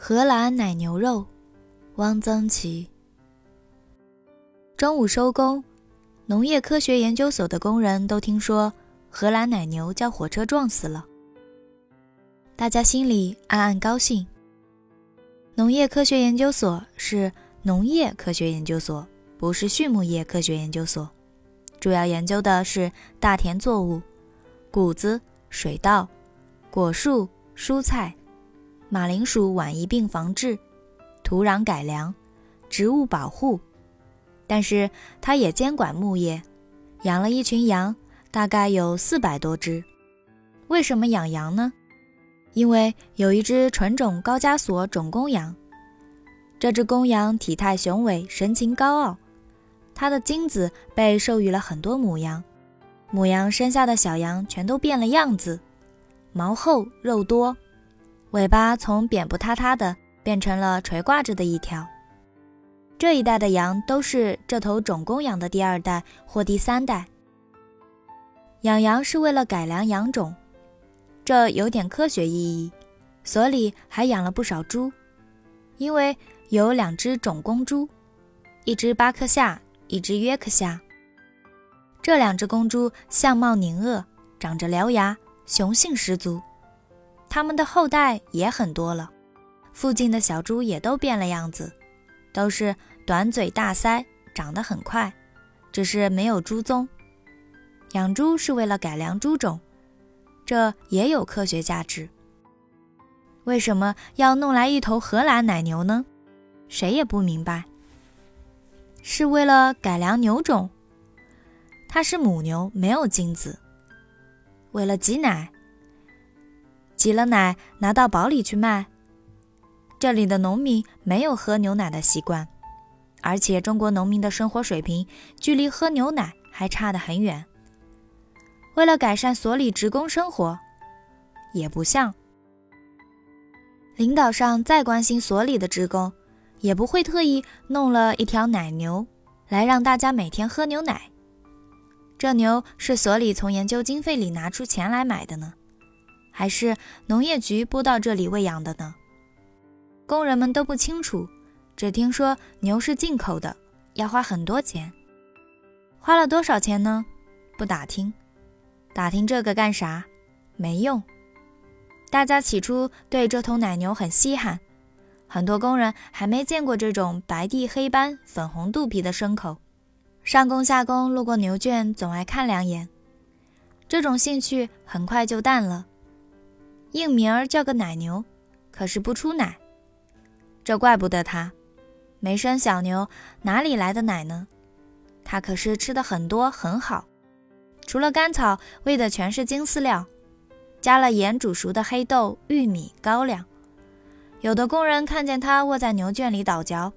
荷兰奶牛肉，汪曾祺。中午收工，农业科学研究所的工人都听说荷兰奶牛叫火车撞死了，大家心里暗暗高兴。农业科学研究所是农业科学研究所，不是畜牧业科学研究所，主要研究的是大田作物、谷子、水稻、果树、蔬菜。马铃薯晚疫病防治，土壤改良，植物保护，但是它也监管牧业，养了一群羊，大概有四百多只。为什么养羊呢？因为有一只纯种高加索种公羊，这只公羊体态雄伟，神情高傲，它的精子被授予了很多母羊，母羊生下的小羊全都变了样子，毛厚肉多。尾巴从扁不塌塌的变成了垂挂着的一条。这一代的羊都是这头种公羊的第二代或第三代。养羊是为了改良羊种，这有点科学意义。所里还养了不少猪，因为有两只种公猪，一只巴克夏，一只约克夏。这两只公猪相貌狞恶，长着獠牙，雄性十足。他们的后代也很多了，附近的小猪也都变了样子，都是短嘴大腮，长得很快，只是没有猪鬃。养猪是为了改良猪种，这也有科学价值。为什么要弄来一头荷兰奶牛呢？谁也不明白。是为了改良牛种，它是母牛，没有精子，为了挤奶。挤了奶拿到堡里去卖。这里的农民没有喝牛奶的习惯，而且中国农民的生活水平距离喝牛奶还差得很远。为了改善所里职工生活，也不像。领导上再关心所里的职工，也不会特意弄了一条奶牛来让大家每天喝牛奶。这牛是所里从研究经费里拿出钱来买的呢。还是农业局拨到这里喂养的呢？工人们都不清楚，只听说牛是进口的，要花很多钱。花了多少钱呢？不打听，打听这个干啥？没用。大家起初对这头奶牛很稀罕，很多工人还没见过这种白地黑斑、粉红肚皮的牲口。上工下工路过牛圈，总爱看两眼。这种兴趣很快就淡了。应名儿叫个奶牛，可是不出奶，这怪不得它。没生小牛，哪里来的奶呢？它可是吃的很多很好，除了干草，喂的全是精饲料，加了盐煮熟的黑豆、玉米、高粱。有的工人看见它卧在牛圈里倒嚼，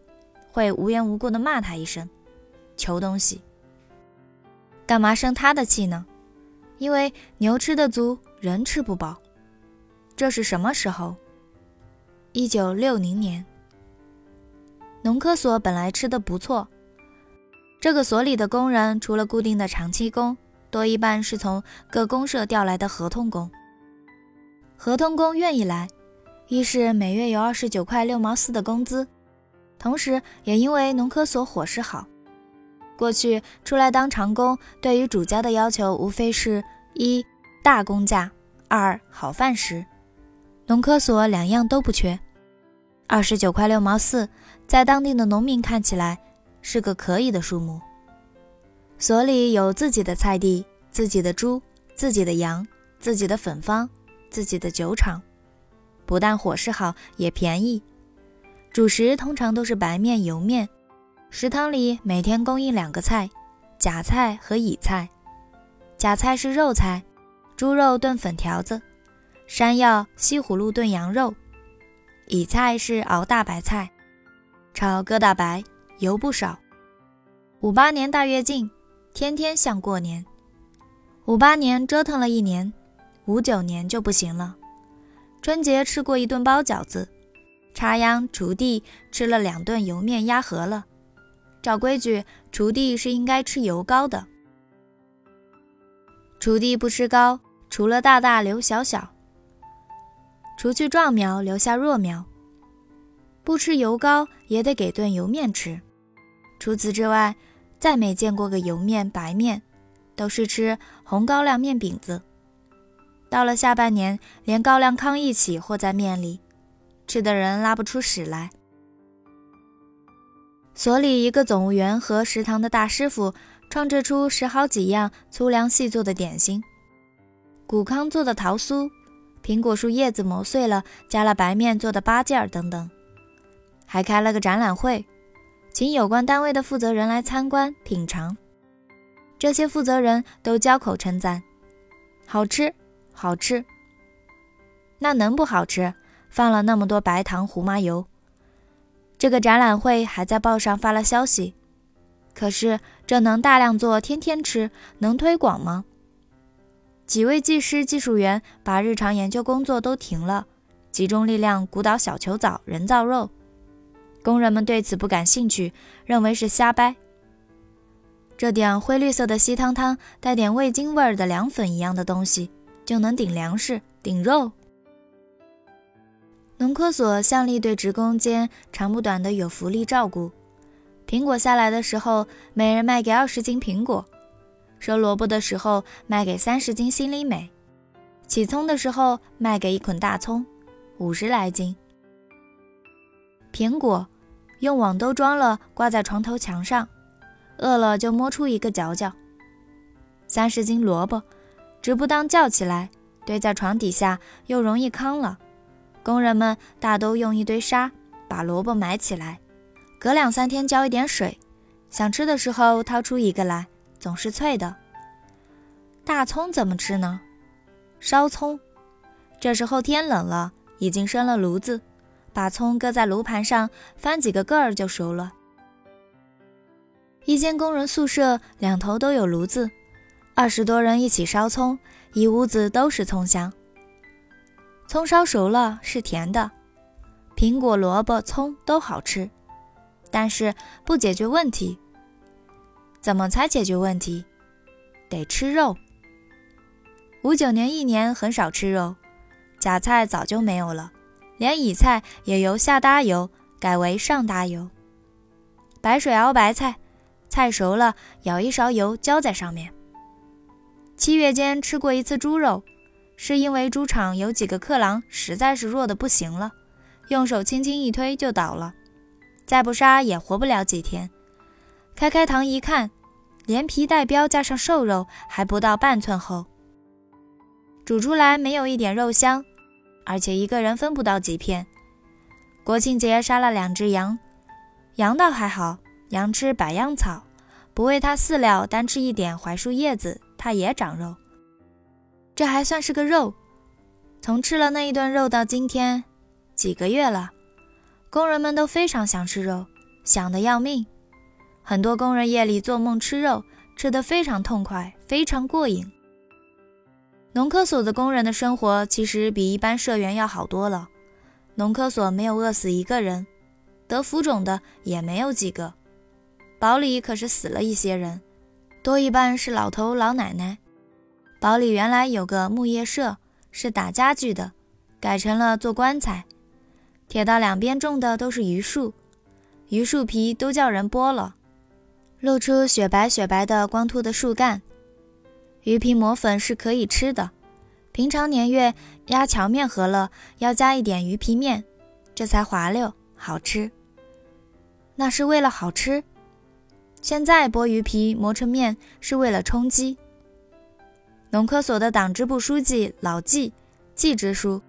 会无缘无故的骂它一声：“求东西！”干嘛生它的气呢？因为牛吃的足，人吃不饱。这是什么时候？一九六零年。农科所本来吃的不错，这个所里的工人除了固定的长期工，多一半是从各公社调来的合同工。合同工愿意来，一是每月有二十九块六毛四的工资，同时也因为农科所伙食好。过去出来当长工，对于主家的要求无非是一大工价，二好饭食。农科所两样都不缺，二十九块六毛四，在当地的农民看起来是个可以的数目。所里有自己的菜地、自己的猪、自己的羊、自己的粉坊、自己的酒厂，不但伙食好，也便宜。主食通常都是白面、油面，食堂里每天供应两个菜：假菜和乙菜。假菜是肉菜，猪肉炖粉条子。山药、西葫芦炖羊肉，乙菜是熬大白菜，炒疙瘩白，油不少。五八年大跃进，天天像过年。五八年折腾了一年，五九年就不行了。春节吃过一顿包饺子，插秧锄地吃了两顿油面鸭饸了。照规矩，锄地是应该吃油糕的。锄地不吃糕，除了大大留小小。除去壮苗，留下弱苗。不吃油糕也得给顿油面吃。除此之外，再没见过个油面白面，都是吃红高粱面饼子。到了下半年，连高粱糠一起和在面里，吃的人拉不出屎来。所里一个总务员和食堂的大师傅创制出十好几样粗粮细做的点心，谷糠做的桃酥，苹果树叶子磨碎了加了白面做的八件儿等等，还开了个展览会，请有关单位的负责人来参观品尝。这些负责人都交口称赞，好吃。好吃，那能不好吃？放了那么多白糖、胡麻油。这个展览会还在报上发了消息，可是这能大量做，天天吃，能推广吗？几位技师、技术员把日常研究工作都停了，集中力量鼓捣小球藻、人造肉。工人们对此不感兴趣，认为是瞎掰。这点灰绿色的稀汤汤，带点味精味儿的凉粉一样的东西。就能顶粮食、顶肉。农科所向力对职工间长不短的有福利照顾。苹果下来的时候，每人卖给二十斤苹果；收萝卜的时候，卖给三十斤心里美；起葱的时候，卖给一捆大葱，五十来斤。苹果用网兜装了，挂在床头墙上，饿了就摸出一个嚼嚼。三十斤萝卜。直不当叫起来，堆在床底下又容易糠了。工人们大都用一堆沙把萝卜埋起来，隔两三天浇一点水，想吃的时候掏出一个来，总是脆的。大葱怎么吃呢？烧葱。这时候天冷了，已经生了炉子，把葱搁在炉盘上，翻几个个儿就熟了。一间工人宿舍两头都有炉子。二十多人一起烧葱，一屋子都是葱香。葱烧熟了是甜的，苹果、萝卜、葱都好吃，但是不解决问题。怎么才解决问题？得吃肉。五九年一年很少吃肉，假菜早就没有了，连乙菜也由下搭油改为上搭油。白水熬白菜，菜熟了舀一勺油浇在上面。七月间吃过一次猪肉，是因为猪场有几个客郎实在是弱的不行了，用手轻轻一推就倒了，再不杀也活不了几天。开开膛一看，连皮带膘加上瘦肉还不到半寸厚，煮出来没有一点肉香，而且一个人分不到几片。国庆节杀了两只羊，羊倒还好，羊吃百样草，不喂它饲料，单吃一点槐树叶子。它也长肉，这还算是个肉。从吃了那一顿肉到今天，几个月了，工人们都非常想吃肉，想得要命。很多工人夜里做梦吃肉，吃得非常痛快，非常过瘾。农科所的工人的生活其实比一般社员要好多了。农科所没有饿死一个人，得浮肿的也没有几个，堡里可是死了一些人。多一半是老头老奶奶。堡里原来有个木业社，是打家具的，改成了做棺材。铁道两边种的都是榆树，榆树皮都叫人剥了，露出雪白雪白的光秃的树干。鱼皮磨粉是可以吃的，平常年月压荞面和了，要加一点鱼皮面，这才滑溜好吃。那是为了好吃。现在剥鱼皮磨成面是为了充饥。农科所的党支部书记老季季支书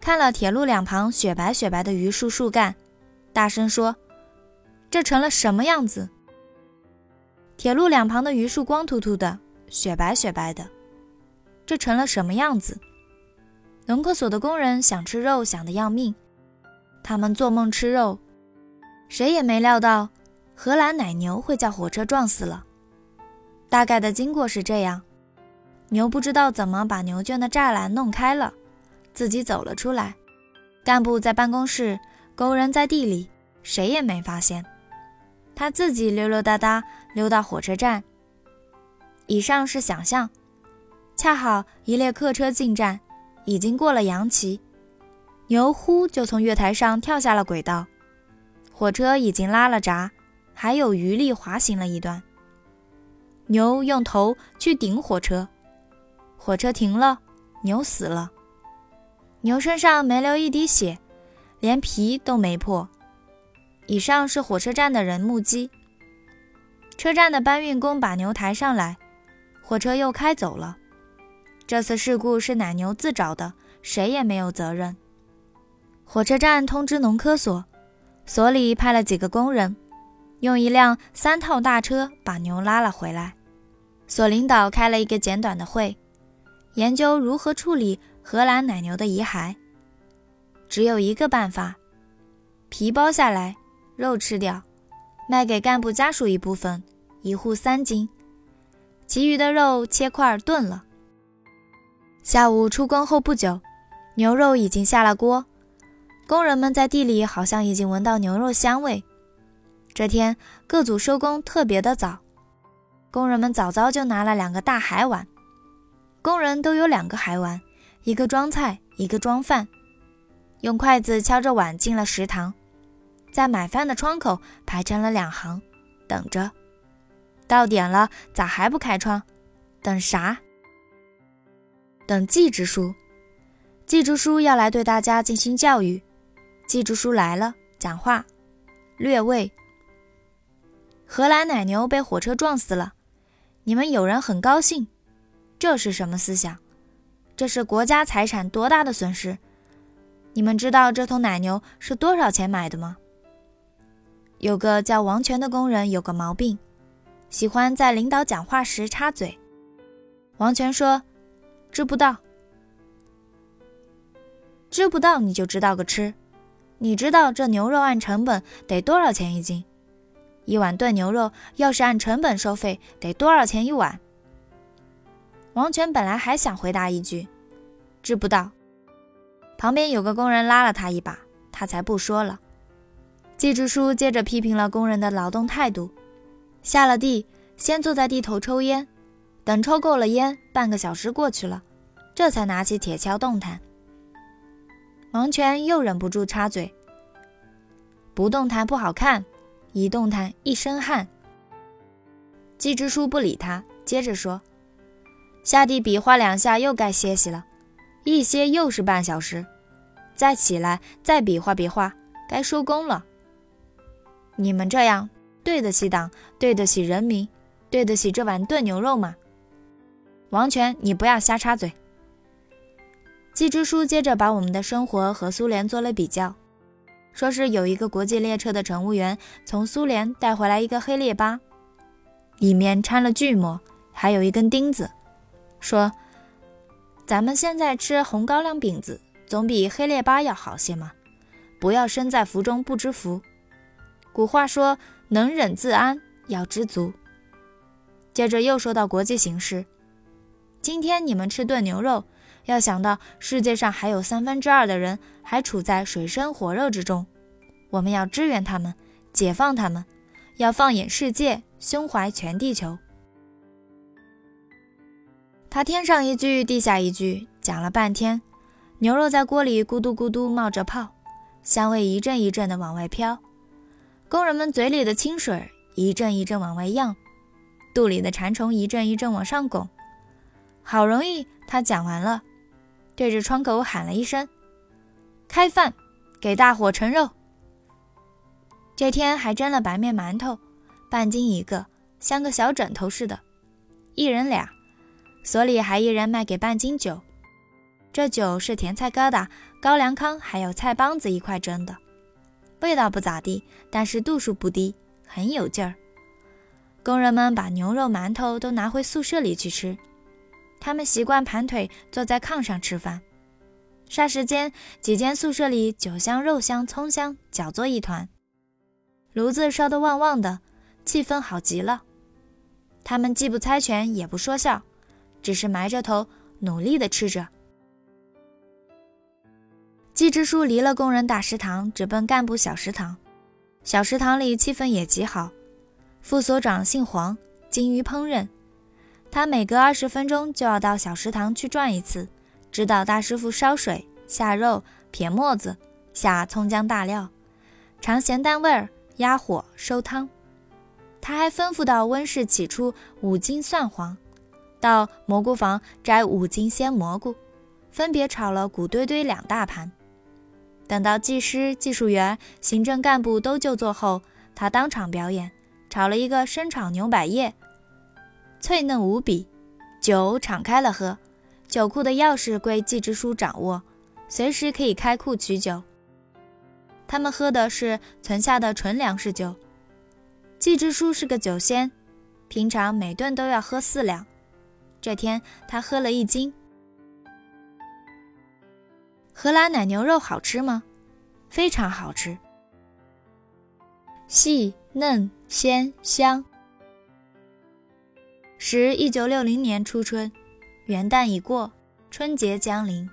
看了铁路两旁雪白雪白的榆树树干，大声说：“这成了什么样子？”铁路两旁的榆树光秃秃的，雪白雪白的，这成了什么样子？农科所的工人想吃肉，想得要命，他们做梦吃肉，谁也没料到。荷兰奶牛会叫火车撞死了，大概的经过是这样：牛不知道怎么把牛圈的栅栏弄开了，自己走了出来。干部在办公室，工人在地里，谁也没发现。他自己溜溜达达溜到火车站。以上是想象，恰好一列客车进站，已经过了扬旗，牛呼就从月台上跳下了轨道，火车已经拉了闸，还有余力滑行了一段。牛用头去顶火车，火车停了，牛死了。牛身上没流一滴血，连皮都没破。以上是火车站的人目击。车站的搬运工把牛抬上来，火车又开走了。这次事故是奶牛自找的，谁也没有责任。火车站通知农科所，所里派了几个工人，用一辆三套大车把牛拉了回来。所领导开了一个简短的会，研究如何处理荷兰奶牛的遗骸。只有一个办法：皮剥下来，肉吃掉。卖给干部家属一部分，一户三斤，其余的肉切块炖了。下午出工后不久，牛肉已经下了锅，工人们在地里好像已经闻到牛肉香味。这天各组收工特别的早，工人们早早就拿了两个大海碗，工人都有两个海碗，一个装菜，一个装饭，用筷子敲着碗进了食堂。在买饭的窗口排成了两行，等着。到点了，咋还不开窗？等啥？等季支书。季支书要来对大家进行教育。季支书来了，讲话。略位。荷兰奶牛被火车撞死了，你们有人很高兴，这是什么思想？这是国家财产多大的损失？你们知道这头奶牛是多少钱买的吗？有个叫王权的工人有个毛病，喜欢在领导讲话时插嘴。王权说：“知不道，知不道你就知道个吃。你知道这牛肉按成本得多少钱一斤？一碗炖牛肉要是按成本收费，得多少钱一碗？”王权本来还想回答一句：“知不道。”旁边有个工人拉了他一把，他才不说了。季支书接着批评了工人的劳动态度，下了地，先坐在地头抽烟，等抽够了烟，半个小时过去了，这才拿起铁锹动弹。王权又忍不住插嘴：“不动弹不好看，一动弹一身汗。”季支书不理他，接着说：“下地比划两下，又该歇息了，一歇又是半小时，再起来再比划比划，该收工了。”你们这样对得起党，对得起人民，对得起这碗炖牛肉吗？王权，你不要瞎插嘴。季支书接着把我们的生活和苏联做了比较，说是有一个国际列车的乘务员从苏联带回来一个黑列巴，里面掺了锯末，还有一根钉子，说咱们现在吃红高粱饼子，总比黑列巴要好些嘛。不要身在福中不知福。古话说：“能忍自安，要知足。”接着又说到国际形势，今天你们吃炖牛肉，要想到世界上还有三分之二的人还处在水深火热之中，我们要支援他们，解放他们，要放眼世界，胸怀全地球。他天上一句，地下一句，讲了半天，牛肉在锅里咕嘟咕嘟冒着泡，香味一阵一阵的往外飘。工人们嘴里的清水一阵一阵往外漾，肚里的馋虫一阵一阵往上拱。好容易他讲完了，对着窗口喊了一声：“开饭，给大伙盛肉。”这天还蒸了白面馒头，半斤一个，像个小枕头似的，一人俩。所里还一人卖给半斤酒，这酒是甜菜疙瘩、高粱糠还有菜帮子一块蒸的。味道不咋地，但是度数不低，很有劲儿。工人们把牛肉、馒头都拿回宿舍里去吃。他们习惯盘腿坐在炕上吃饭。霎时间，几间宿舍里酒香、肉香、葱香搅作一团，炉子烧得旺旺的，气氛好极了。他们既不猜拳，也不说笑，只是埋着头努力地吃着。季支书离了工人大食堂，直奔干部小食堂。小食堂里气氛也极好。副所长姓黄，精于烹饪。他每隔二十分钟就要到小食堂去转一次，指导大师傅烧水、下肉、撇沫子、下葱姜大料，尝咸淡味儿，压火收汤。他还吩咐到温室起出五斤蒜黄，到蘑菇房摘五斤鲜蘑菇，分别炒了谷堆堆两大盘。等到技师、技术员、行政干部都就座后，他当场表演，炒了一个生炒牛百叶，脆嫩无比。酒敞开了喝，酒库的钥匙归季支书掌握，随时可以开库取酒。他们喝的是存下的纯粮食酒。季支书是个酒仙，平常每顿都要喝四两，这天他喝了一斤。荷兰奶牛肉好吃吗？非常好吃，细嫩鲜香。时一九六零年初春，元旦已过，春节将临。